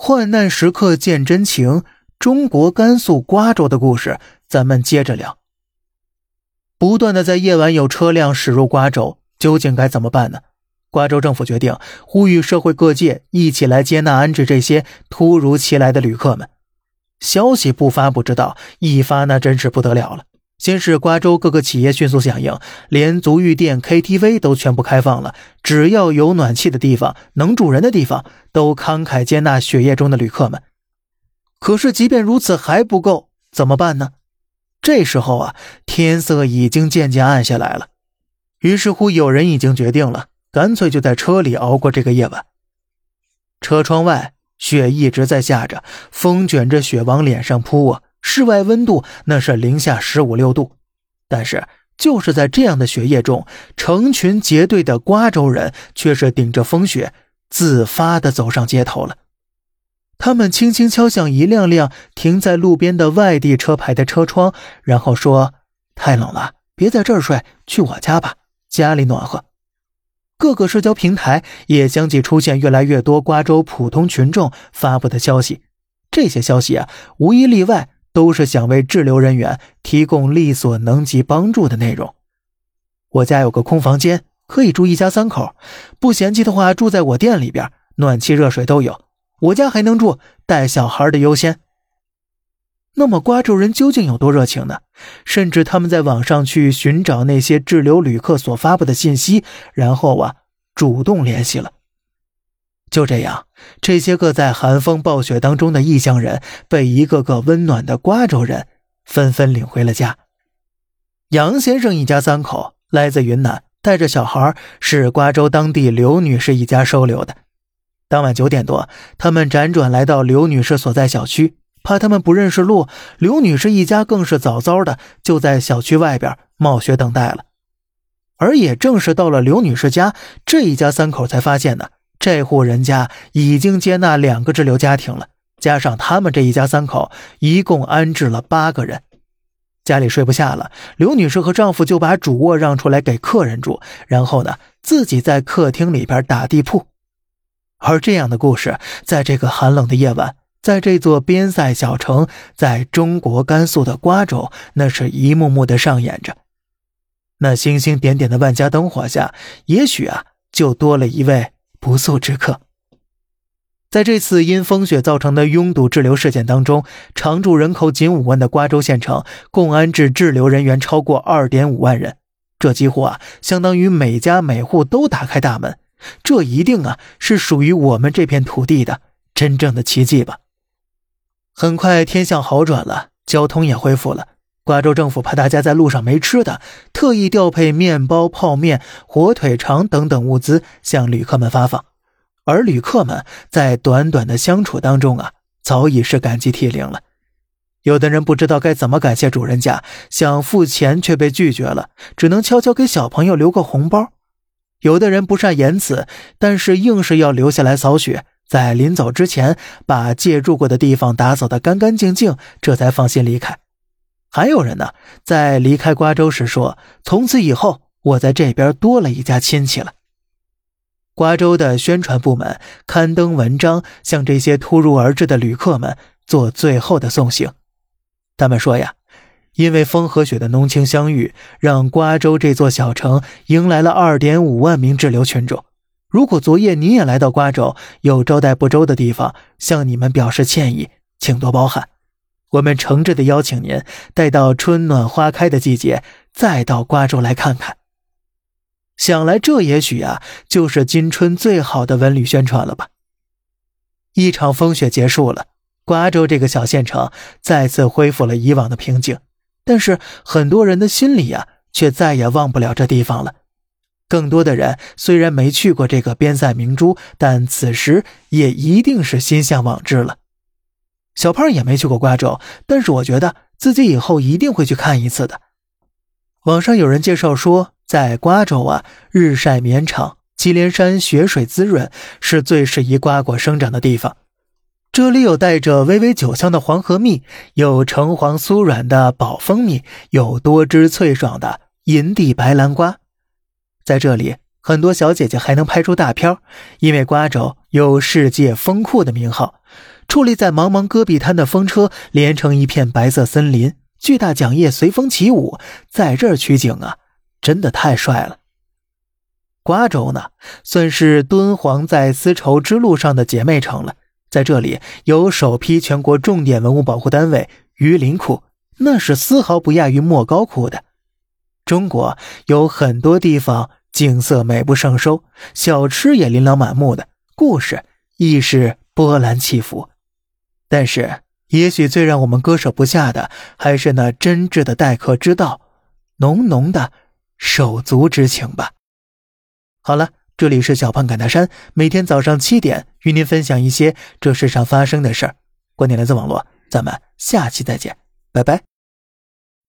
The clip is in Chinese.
患难时刻见真情，中国甘肃瓜州的故事，咱们接着聊。不断的在夜晚有车辆驶入瓜州，究竟该怎么办呢？瓜州政府决定呼吁社会各界一起来接纳安置这些突如其来的旅客们。消息不发不知道，一发那真是不得了了。先是瓜州各个企业迅速响应，连足浴店、KTV 都全部开放了，只要有暖气的地方、能住人的地方，都慷慨接纳血液中的旅客们。可是，即便如此还不够，怎么办呢？这时候啊，天色已经渐渐暗下来了。于是乎，有人已经决定了，干脆就在车里熬过这个夜晚。车窗外雪一直在下着，风卷着雪往脸上扑啊。室外温度那是零下十五六度，但是就是在这样的雪夜中，成群结队的瓜州人却是顶着风雪自发的走上街头了。他们轻轻敲响一辆辆停在路边的外地车牌的车窗，然后说：“太冷了，别在这儿睡，去我家吧，家里暖和。”各个社交平台也相继出现越来越多瓜州普通群众发布的消息，这些消息啊，无一例外。都是想为滞留人员提供力所能及帮助的内容。我家有个空房间，可以住一家三口，不嫌弃的话住在我店里边，暖气热水都有。我家还能住，带小孩的优先。那么瓜州人究竟有多热情呢？甚至他们在网上去寻找那些滞留旅客所发布的信息，然后啊主动联系了。就这样，这些个在寒风暴雪当中的异乡人，被一个个温暖的瓜州人纷纷领回了家。杨先生一家三口来自云南，带着小孩，是瓜州当地刘女士一家收留的。当晚九点多，他们辗转来到刘女士所在小区，怕他们不认识路，刘女士一家更是早早的就在小区外边冒雪等待了。而也正是到了刘女士家，这一家三口才发现呢。这户人家已经接纳两个滞留家庭了，加上他们这一家三口，一共安置了八个人。家里睡不下了，刘女士和丈夫就把主卧让出来给客人住，然后呢，自己在客厅里边打地铺。而这样的故事，在这个寒冷的夜晚，在这座边塞小城，在中国甘肃的瓜州，那是一幕幕的上演着。那星星点点的万家灯火下，也许啊，就多了一位。不速之客。在这次因风雪造成的拥堵滞留事件当中，常住人口仅五万的瓜州县城，共安置滞留人员超过二点五万人。这几乎啊，相当于每家每户都打开大门。这一定啊，是属于我们这片土地的真正的奇迹吧。很快天象好转了，交通也恢复了。瓜州政府怕大家在路上没吃的，特意调配面包、泡面、火腿肠等等物资向旅客们发放。而旅客们在短短的相处当中啊，早已是感激涕零了。有的人不知道该怎么感谢主人家，想付钱却被拒绝了，只能悄悄给小朋友留个红包。有的人不善言辞，但是硬是要留下来扫雪，在临走之前把借住过的地方打扫得干干净净，这才放心离开。还有人呢，在离开瓜州时说：“从此以后，我在这边多了一家亲戚了。”瓜州的宣传部门刊登文章，向这些突如而至的旅客们做最后的送行。他们说呀：“因为风和雪的浓情相遇，让瓜州这座小城迎来了二点五万名滞留群众。如果昨夜你也来到瓜州，有招待不周的地方，向你们表示歉意，请多包涵。”我们诚挚的邀请您，待到春暖花开的季节，再到瓜州来看看。想来这也许啊，就是今春最好的文旅宣传了吧。一场风雪结束了，瓜州这个小县城再次恢复了以往的平静，但是很多人的心里呀，却再也忘不了这地方了。更多的人虽然没去过这个边塞明珠，但此时也一定是心向往之了。小胖也没去过瓜州，但是我觉得自己以后一定会去看一次的。网上有人介绍说，在瓜州啊，日晒绵长，祁连山雪水滋润，是最适宜瓜果生长的地方。这里有带着微微酒香的黄河蜜，有橙黄酥软的宝蜂蜜，有多汁脆爽的银地白兰瓜。在这里。很多小姐姐还能拍出大片因为瓜州有“世界风库”的名号。矗立在茫茫戈壁滩的风车连成一片白色森林，巨大桨叶随风起舞，在这儿取景啊，真的太帅了。瓜州呢，算是敦煌在丝绸之路上的姐妹城了。在这里有首批全国重点文物保护单位榆林窟，那是丝毫不亚于莫高窟的。中国有很多地方景色美不胜收，小吃也琳琅满目的，故事亦是波澜起伏。但是，也许最让我们割舍不下的，还是那真挚的待客之道，浓浓的手足之情吧。好了，这里是小胖侃大山，每天早上七点与您分享一些这世上发生的事儿。观点来自网络，咱们下期再见，拜拜。